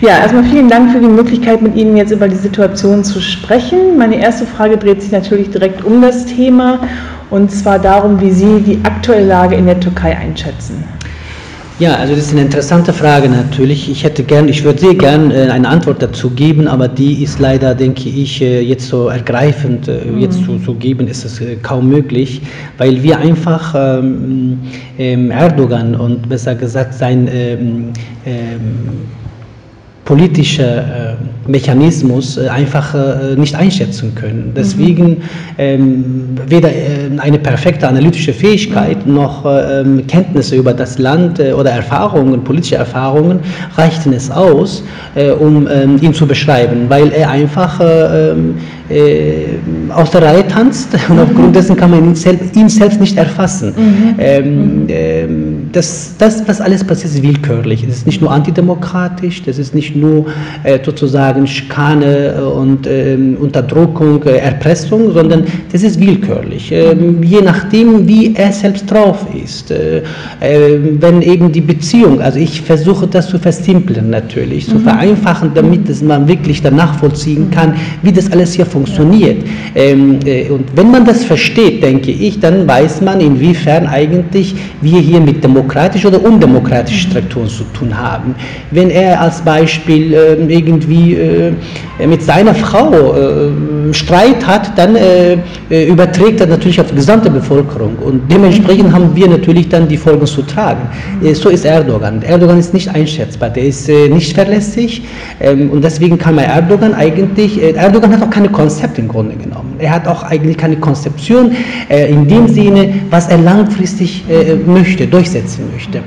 Ja, erstmal vielen Dank für die Möglichkeit, mit Ihnen jetzt über die Situation zu sprechen. Meine erste Frage dreht sich natürlich direkt um das Thema und zwar darum, wie Sie die aktuelle Lage in der Türkei einschätzen. Ja, also das ist eine interessante Frage natürlich. Ich hätte gern, ich würde sehr gern äh, eine Antwort dazu geben, aber die ist leider, denke ich, äh, jetzt so ergreifend äh, jetzt zu, zu geben, ist es kaum möglich, weil wir einfach ähm, ähm, Erdogan und besser gesagt sein ähm, ähm politischer äh, Mechanismus äh, einfach äh, nicht einschätzen können. Deswegen ähm, weder eine perfekte analytische Fähigkeit mhm. noch ähm, Kenntnisse über das Land oder Erfahrungen, politische Erfahrungen reichten es aus, äh, um ähm, ihn zu beschreiben, weil er einfach ähm, aus der Reihe tanzt und mhm. aufgrund dessen kann man ihn, selbst, ihn selbst nicht erfassen. Mhm. Ähm, ähm, das, das, was alles passiert, ist willkürlich. Es ist nicht nur antidemokratisch, das ist nicht nur äh, sozusagen Schikane äh, und äh, Unterdrückung, äh, Erpressung, sondern das ist willkürlich. Ähm, je nachdem, wie er selbst drauf ist. Äh, äh, wenn eben die Beziehung, also ich versuche das zu versimpeln natürlich, zu mhm. vereinfachen, damit man wirklich dann nachvollziehen kann, wie das alles hier funktioniert. Ähm, und wenn man das versteht, denke ich, dann weiß man, inwiefern eigentlich wir hier mit demokratischen oder undemokratischen Strukturen zu tun haben. Wenn er als Beispiel ähm, irgendwie äh, mit seiner Frau äh, Streit hat, dann äh, überträgt er natürlich auf die gesamte Bevölkerung. Und dementsprechend haben wir natürlich dann die Folgen zu tragen. so ist Erdogan. Erdogan ist nicht einschätzbar, der ist nicht verlässlich. Ähm, und deswegen kann man Erdogan eigentlich, Erdogan hat auch keine Konzepte im Grunde genommen. Er hat auch eigentlich keine Konzeption in dem Sinne, was er langfristig möchte, durchsetzen möchte.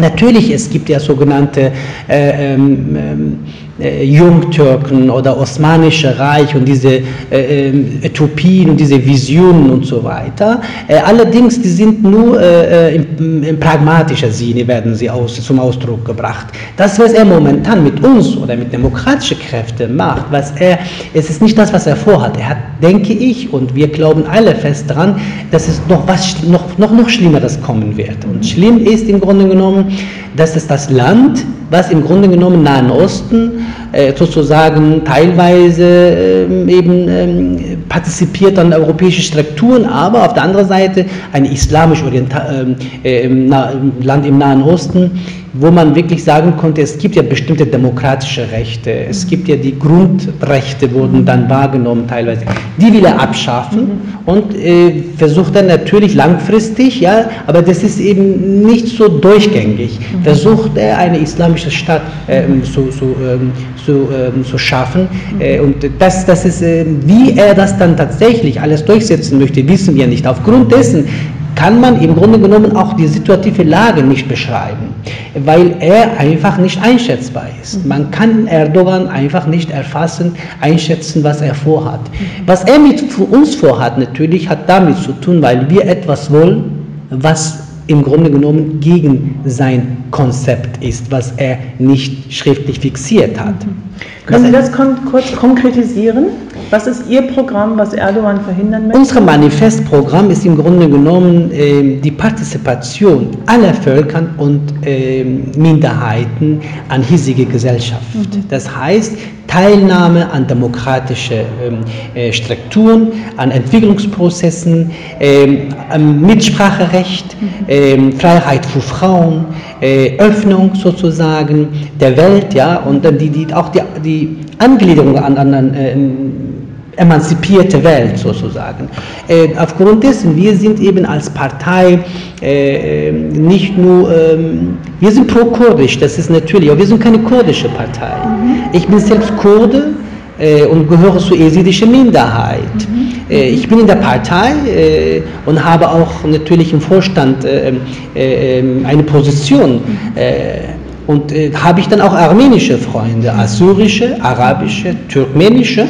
Natürlich, es gibt ja sogenannte äh, ähm, ähm äh, Jungtürken oder Osmanische Reich und diese äh, äh, Utopien und diese Visionen und so weiter. Äh, allerdings, die sind nur äh, im, im pragmatischer Sinne werden sie aus, zum Ausdruck gebracht. Das, was er momentan mit uns oder mit demokratischen Kräften macht, was er, es ist nicht das, was er vorhat. Er hat, denke ich, und wir glauben alle fest daran, dass es noch was noch, noch, noch Schlimmeres kommen wird. Und schlimm ist im Grunde genommen, dass es das Land, was im Grunde genommen Nahen Osten äh, sozusagen teilweise äh, eben äh, partizipiert an europäischen Strukturen, aber auf der anderen Seite ein islamisch orientiertes äh, Land im Nahen Osten, wo man wirklich sagen konnte, es gibt ja bestimmte demokratische Rechte, es gibt ja die Grundrechte, wurden dann wahrgenommen teilweise. Die will er abschaffen mhm. und äh, versucht dann natürlich langfristig, ja, aber das ist eben nicht so durchgängig, mhm. versucht er eine islamische Stadt äh, zu, zu, ähm, zu, ähm, zu schaffen. Mhm. Äh, und das, das ist, äh, wie er das dann tatsächlich alles durchsetzen möchte, wissen wir nicht. Aufgrund dessen kann man im Grunde genommen auch die situative Lage nicht beschreiben, weil er einfach nicht einschätzbar ist. Mhm. Man kann Erdogan einfach nicht erfassen, einschätzen, was er vorhat. Mhm. Was er mit uns vorhat, natürlich hat damit zu tun, weil wir etwas wollen, was im Grunde genommen gegen sein Konzept ist, was er nicht schriftlich fixiert hat. Mhm. Können Sie das kon kurz konkretisieren? Was ist Ihr Programm, was Erdogan verhindern möchte? Unser Manifestprogramm ist im Grunde genommen äh, die Partizipation aller Völker und äh, Minderheiten an hiesige Gesellschaft. Mhm. Das heißt, Teilnahme an demokratische ähm, äh, Strukturen, an Entwicklungsprozessen, ähm, Mitspracherecht, mhm. ähm, Freiheit für Frauen, äh, Öffnung sozusagen der Welt, ja, und dann die, die, auch die, die Angliederung an, an, an äh, emanzipierte Welt sozusagen. Äh, aufgrund dessen, wir sind eben als Partei äh, ähm, nicht nur, ähm, wir sind pro-kurdisch, das ist natürlich, aber wir sind keine kurdische Partei. Mhm. Ich bin selbst Kurde äh, und gehöre zur esidischen Minderheit. Mhm. Äh, ich bin in der Partei äh, und habe auch natürlich im Vorstand äh, ähm, eine Position. Mhm und äh, habe ich dann auch armenische Freunde, assyrische, arabische, türkmenische.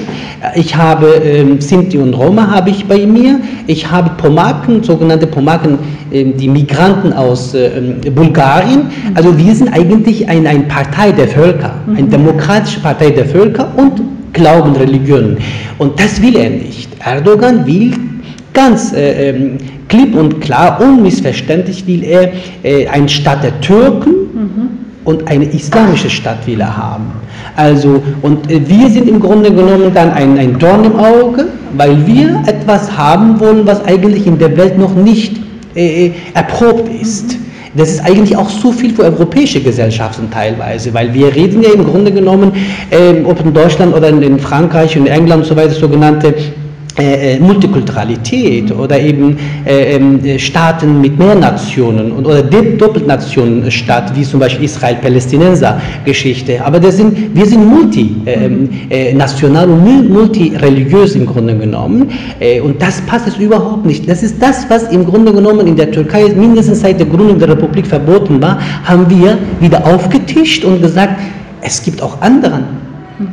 Ich habe ähm, Sinti und Roma habe ich bei mir. Ich habe Pomaken, sogenannte Pomaken, äh, die Migranten aus äh, Bulgarien. Also wir sind eigentlich eine ein Partei der Völker, eine mhm. demokratische Partei der Völker und Glauben, Religionen. Und das will er nicht. Erdogan will ganz äh, ähm, klipp und klar, unmissverständlich will er äh, ein Staat der Türken, und eine islamische Stadt will er haben. Also, und äh, wir sind im Grunde genommen dann ein, ein Dorn im Auge, weil wir etwas haben wollen, was eigentlich in der Welt noch nicht äh, äh erprobt ist. Das ist eigentlich auch so viel für europäische Gesellschaften teilweise, weil wir reden ja im Grunde genommen, äh, ob in Deutschland oder in Frankreich und England und so weiter, sogenannte äh, äh, Multikulturalität oder eben äh, ähm, Staaten mit mehr Nationen oder Doppelnationenstaat, wie zum Beispiel Israel-Palästinenser-Geschichte. Aber das sind, wir sind multinational ähm, und multireligiös im Grunde genommen und das passt es überhaupt nicht. Das ist das, was im Grunde genommen in der Türkei mindestens seit der Gründung der Republik verboten war, haben wir wieder aufgetischt und gesagt, es gibt auch anderen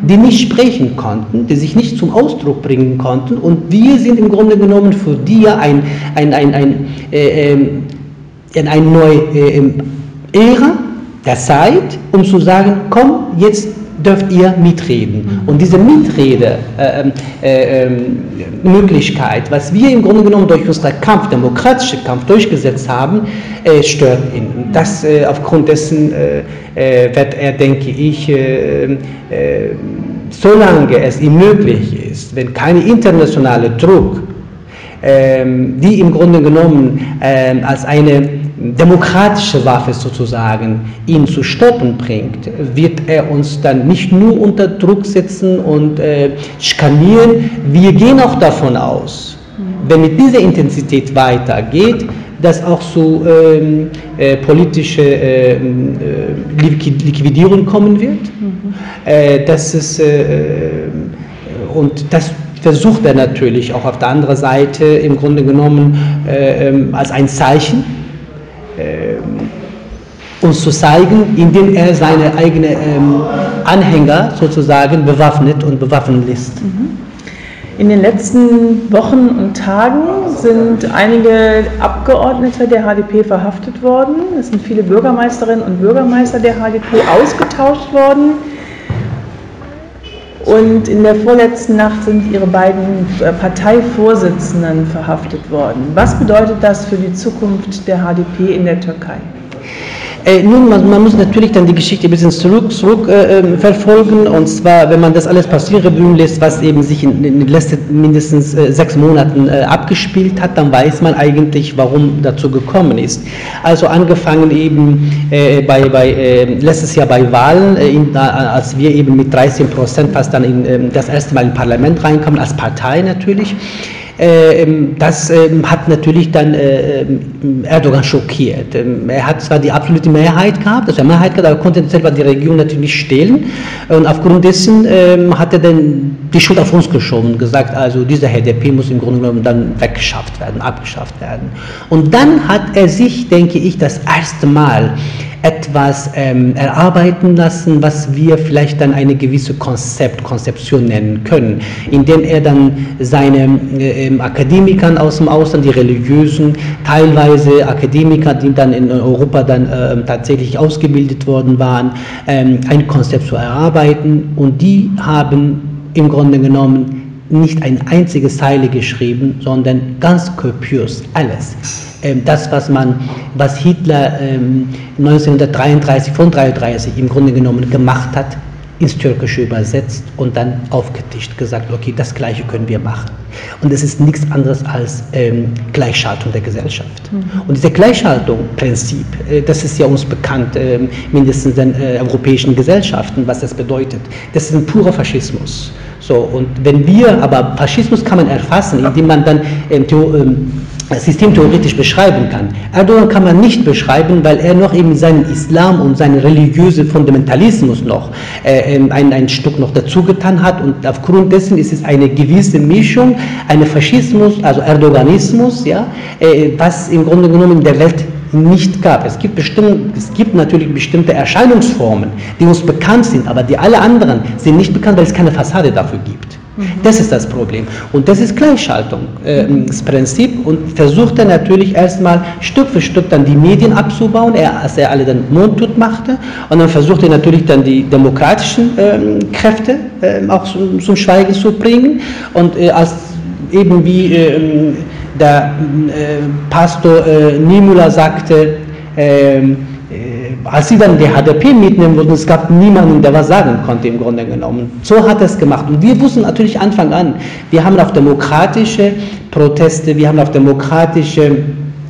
die nicht sprechen konnten, die sich nicht zum Ausdruck bringen konnten. Und wir sind im Grunde genommen für die ein, ein, ein, ein, äh, ähm, ein neue äh, Ära der Zeit, um zu sagen, komm, jetzt dürft ihr mitreden. Und diese Mitrede-Möglichkeit, äh, äh, was wir im Grunde genommen durch unseren Kampf, demokratischen Kampf durchgesetzt haben, äh, stört ihn. Das, äh, aufgrund dessen äh, äh, wird er, denke ich, solange es ihm möglich ist, wenn kein internationaler Druck, ähm, die im Grunde genommen ähm, als eine demokratische Waffe sozusagen ihn zu stoppen bringt, wird er uns dann nicht nur unter Druck setzen und äh, schikanieren. Wir gehen auch davon aus, wenn mit dieser Intensität weitergeht, dass auch zu ähm, äh, politische äh, äh Liquidierung kommen wird. Mhm. Äh, dass es, äh, und das versucht er natürlich auch auf der anderen Seite im Grunde genommen äh, ähm, als ein Zeichen ähm, uns zu zeigen, indem er seine eigenen ähm, Anhänger sozusagen bewaffnet und bewaffnen lässt. Mhm. In den letzten Wochen und Tagen sind einige Abgeordnete der HDP verhaftet worden. Es sind viele Bürgermeisterinnen und Bürgermeister der HDP ausgetauscht worden. Und in der vorletzten Nacht sind ihre beiden äh, Parteivorsitzenden verhaftet worden. Was bedeutet das für die Zukunft der HDP in der Türkei? Äh, nun, man, man, muss natürlich dann die Geschichte ein bisschen zurück, zurück äh, ähm, verfolgen. Und zwar, wenn man das alles passieren lässt, was eben sich in, in den letzten mindestens äh, sechs Monaten äh, abgespielt hat, dann weiß man eigentlich, warum dazu gekommen ist. Also angefangen eben äh, bei, bei ähm, letztes Jahr bei Wahlen, äh, in, als wir eben mit 13 Prozent fast dann in, ähm, das erste Mal im Parlament reinkamen, als Partei natürlich. Äh, ähm, das ähm, hat natürlich dann äh, ähm, Erdogan schockiert. Er hat zwar die absolute Mehrheit gehabt, also Mehrheit gehabt, aber konnte selber die Regierung natürlich nicht stehlen. Und aufgrund dessen hat er dann die Schuld auf uns geschoben und gesagt, also dieser HDP muss im Grunde genommen dann weggeschafft werden, abgeschafft werden. Und dann hat er sich, denke ich, das erste Mal etwas ähm, erarbeiten lassen, was wir vielleicht dann eine gewisse Konzept, Konzeption nennen können, indem er dann seine äh, ähm, Akademikern aus dem Ausland, die religiösen, teilweise Akademiker, die dann in Europa dann äh, tatsächlich ausgebildet worden waren, ähm, ein Konzept zu erarbeiten. Und die haben im Grunde genommen nicht ein einziges Zeile geschrieben, sondern ganz kopiös alles ähm, das, was man, was Hitler 1933, von 1933 im Grunde genommen gemacht hat, ins Türkische übersetzt und dann aufgetischt, gesagt, okay, das Gleiche können wir machen. Und es ist nichts anderes als ähm, Gleichschaltung der Gesellschaft. Mhm. Und diese Gleichschaltung-Prinzip, äh, das ist ja uns bekannt, äh, mindestens in äh, europäischen Gesellschaften, was das bedeutet. Das ist ein purer Faschismus. So, und wenn wir, aber Faschismus kann man erfassen, indem man dann ähm, ähm, systemtheoretisch beschreiben kann. Erdogan kann man nicht beschreiben, weil er noch eben seinen Islam und seinen religiösen Fundamentalismus noch äh, ähm, ein, ein Stück noch dazu getan hat und aufgrund dessen ist es eine gewisse Mischung, eine Faschismus, also Erdoganismus, ja, äh, was im Grunde genommen in der Welt nicht gab. Es gibt, bestimmt, es gibt natürlich bestimmte Erscheinungsformen, die uns bekannt sind, aber die alle anderen sind nicht bekannt, weil es keine Fassade dafür gibt. Mhm. Das ist das Problem. Und das ist Gleichschaltung, äh, das Prinzip. Und versucht er natürlich erstmal Stück für Stück dann die Medien abzubauen, er, als er alle dann mundtot machte. Und dann versucht er natürlich dann die demokratischen äh, Kräfte äh, auch zum, zum, Schweigen zu bringen. Und äh, als eben wie ähm, der äh, Pastor äh, Nimula sagte, ähm, äh, als sie dann die HDP mitnehmen wollten, es gab niemanden, der was sagen konnte im Grunde genommen. So hat er es gemacht. Und wir wussten natürlich Anfang an, wir haben auf demokratische Proteste, wir haben auf demokratische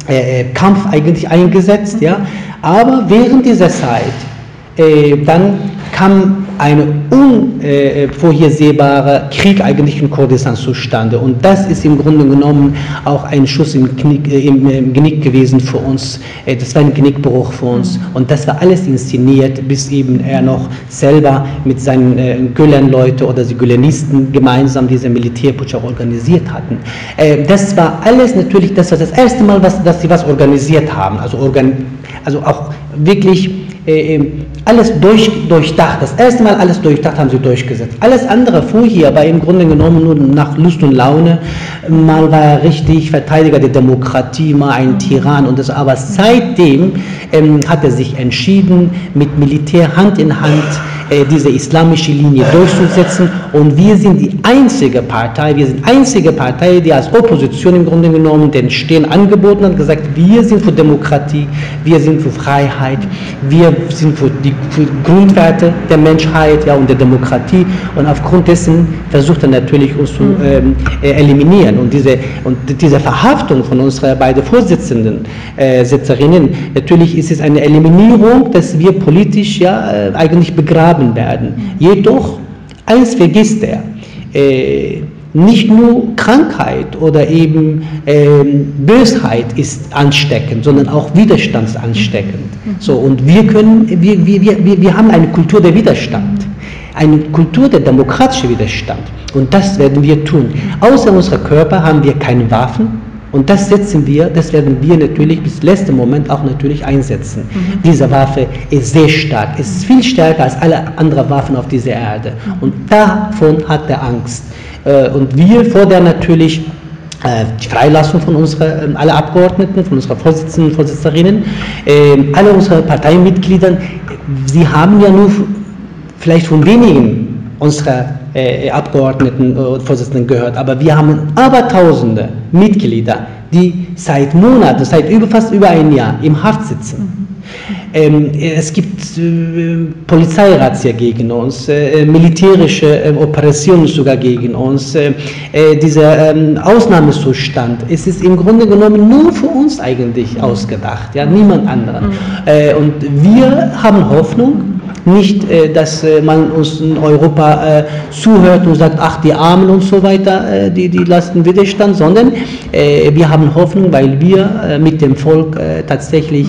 äh, Kampf eigentlich eingesetzt, ja. Aber während dieser Zeit, äh, dann kam ein unvorhersehbarer Krieg eigentlich in Kurdistan zustande. Und das ist im Grunde genommen auch ein Schuss im Knick, äh, im Genick gewesen für uns. Äh, das war ein Genickbruch für uns. Und das war alles inszeniert, bis eben er noch selber mit seinen äh, Gülen-Leute oder die Gülenisten gemeinsam diese Militärputsch auch organisiert hatten. Das war alles natürlich, das war das erste Mal, was, dass sie was organisiert haben. Also, organ, also auch wirklich alles durch, durchdacht. Das erste Mal alles durchdacht haben sie durchgesetzt. Alles andere vorher war im Grunde genommen nur nach Lust und Laune. Mal war er richtig Verteidiger der Demokratie, mal ein Tyrann und das. Aber seitdem ähm, hat er sich entschieden, mit Militär Hand in Hand äh, diese islamische Linie durchzusetzen. Und wir sind die einzige Partei, wir sind einzige Partei, die als Opposition im Grunde genommen den Stehen angeboten hat, gesagt, wir sind für Demokratie, wir sind für Freiheit, wir sind für die für Grundwerte der Menschheit ja, und der Demokratie. Und aufgrund dessen versucht er natürlich uns zu ähm, äh, eliminieren. Und diese, und diese Verhaftung von unseren beiden Vorsitzenden, äh, Sitzerinnen, natürlich ist es eine Eliminierung, dass wir politisch ja äh, eigentlich begraben werden. Jedoch, eins vergisst er. Äh, nicht nur Krankheit oder eben ähm, Bösheit ist ansteckend, sondern auch Widerstand ist ansteckend. So, und wir, können, wir, wir, wir, wir haben eine Kultur der Widerstand, eine Kultur der demokratischen Widerstand. Und das werden wir tun. Außer unserer Körper haben wir keine Waffen, und das setzen wir, das werden wir natürlich bis letzten Moment auch natürlich einsetzen. Mhm. Diese Waffe ist sehr stark, ist viel stärker als alle anderen Waffen auf dieser Erde. Und davon hat er Angst. Äh, und wir fordern natürlich äh, die Freilassung von unseren, ähm, alle Abgeordneten, von unserer Vorsitzenden, Vorsitzerinnen, ähm, alle unsere Parteimitgliedern. Sie haben ja nur vielleicht von wenigen unserer äh, Abgeordneten und Vorsitzenden gehört, aber wir haben Abertausende Mitglieder, die seit Monaten, seit über, fast über ein Jahr im Haft sitzen. Ähm, es gibt äh, Polizeirazzia gegen uns, äh, militärische äh, Operationen sogar gegen uns. Äh, äh, dieser ähm, Ausnahmezustand, es ist im Grunde genommen nur für uns eigentlich ausgedacht, ja, niemand anderer. Mhm. Äh, und wir haben Hoffnung, nicht, äh, dass äh, man uns in Europa äh, zuhört und sagt, ach, die Armen und so weiter, die, die lassen Widerstand, sondern wir haben Hoffnung, weil wir mit dem Volk tatsächlich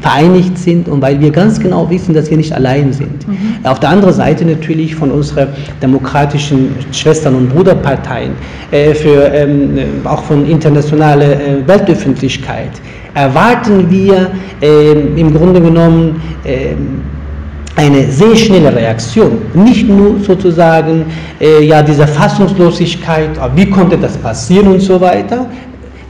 vereinigt sind und weil wir ganz genau wissen, dass wir nicht allein sind. Mhm. Auf der anderen Seite natürlich von unseren demokratischen Schwestern- und Bruderparteien, für, ähm, auch von internationaler Weltöffentlichkeit, erwarten wir ähm, im Grunde genommen ähm, eine sehr schnelle Reaktion, nicht nur sozusagen äh, ja diese Fassungslosigkeit, ah, wie konnte das passieren und so weiter.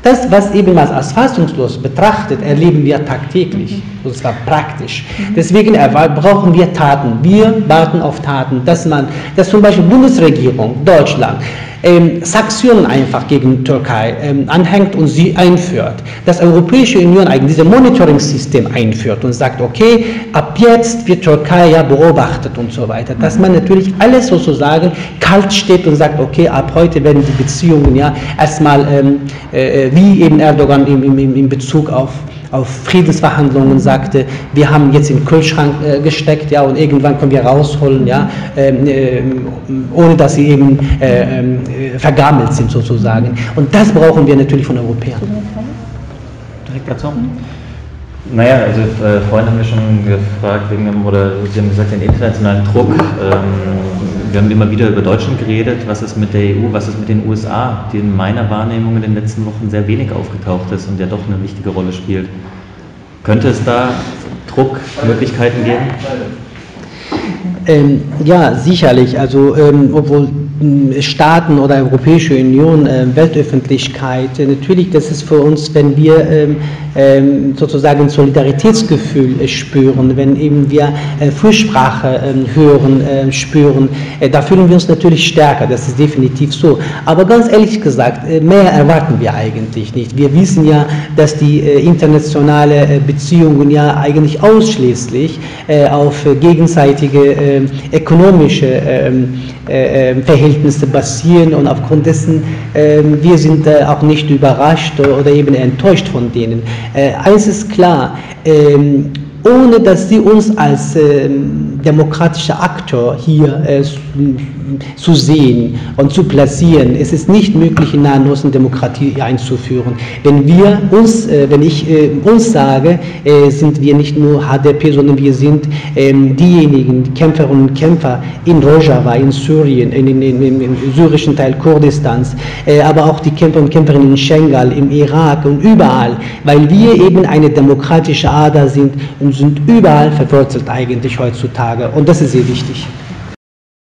Das, was eben als fassungslos betrachtet, erleben wir tagtäglich, und zwar praktisch. Deswegen brauchen wir Taten. Wir warten auf Taten, dass man, dass zum Beispiel Bundesregierung, Deutschland, ähm, Sanktionen einfach gegen Türkei ähm, anhängt und sie einführt. Dass Europäische Union eigentlich dieses Monitoring-System einführt und sagt, okay, ab jetzt wird Türkei ja beobachtet und so weiter. Dass man natürlich alles sozusagen kalt steht und sagt, okay, ab heute werden die Beziehungen ja erstmal ähm, äh, wie eben Erdogan im, im, im Bezug auf auf Friedensverhandlungen sagte, wir haben jetzt in den Kühlschrank äh, gesteckt, ja, und irgendwann können wir rausholen, ja, ähm, äh, ohne dass sie eben äh, ähm, vergammelt sind sozusagen. Und das brauchen wir natürlich von Europäern. Direkt dazu? Naja, also äh, vorhin haben wir schon gefragt, wegen dem, oder Sie haben gesagt, den internationalen Druck. Ähm, wir haben immer wieder über Deutschland geredet. Was ist mit der EU, was ist mit den USA, die in meiner Wahrnehmung in den letzten Wochen sehr wenig aufgetaucht ist und ja doch eine wichtige Rolle spielt. Könnte es da Druckmöglichkeiten geben? Ähm, ja, sicherlich. Also, ähm, obwohl Staaten oder Europäische Union, äh, Weltöffentlichkeit. Äh, natürlich, das ist für uns, wenn wir ähm, ähm, sozusagen Solidaritätsgefühl spüren, wenn eben wir Fürsprache ähm, hören, spüren, da fühlen wir uns natürlich stärker, das ist definitiv so. Aber ganz ehrlich gesagt, mehr erwarten wir eigentlich nicht. Wir wissen ja, dass die internationale Beziehungen ja eigentlich ausschließlich auf gegenseitige ökonomische Verhältnisse basieren und aufgrund dessen, wir sind auch nicht überrascht oder eben enttäuscht von denen. Äh, eins ist klar, ähm, ohne dass sie uns als ähm, demokratischer Akteur hier äh, zu sehen und zu platzieren. Es ist nicht möglich, in Nahen Osten Demokratie einzuführen. Wenn wir uns, äh, wenn ich äh, uns sage, äh, sind wir nicht nur HDP, sondern wir sind ähm, diejenigen, die Kämpferinnen und Kämpfer in Rojava, in Syrien, in, in, in, im syrischen Teil Kurdistans, äh, aber auch die Kämpfer und Kämpferinnen in Schengal, im Irak und überall, weil wir eben eine demokratische Ader sind und sind überall verwurzelt eigentlich heutzutage. Und das ist sehr wichtig.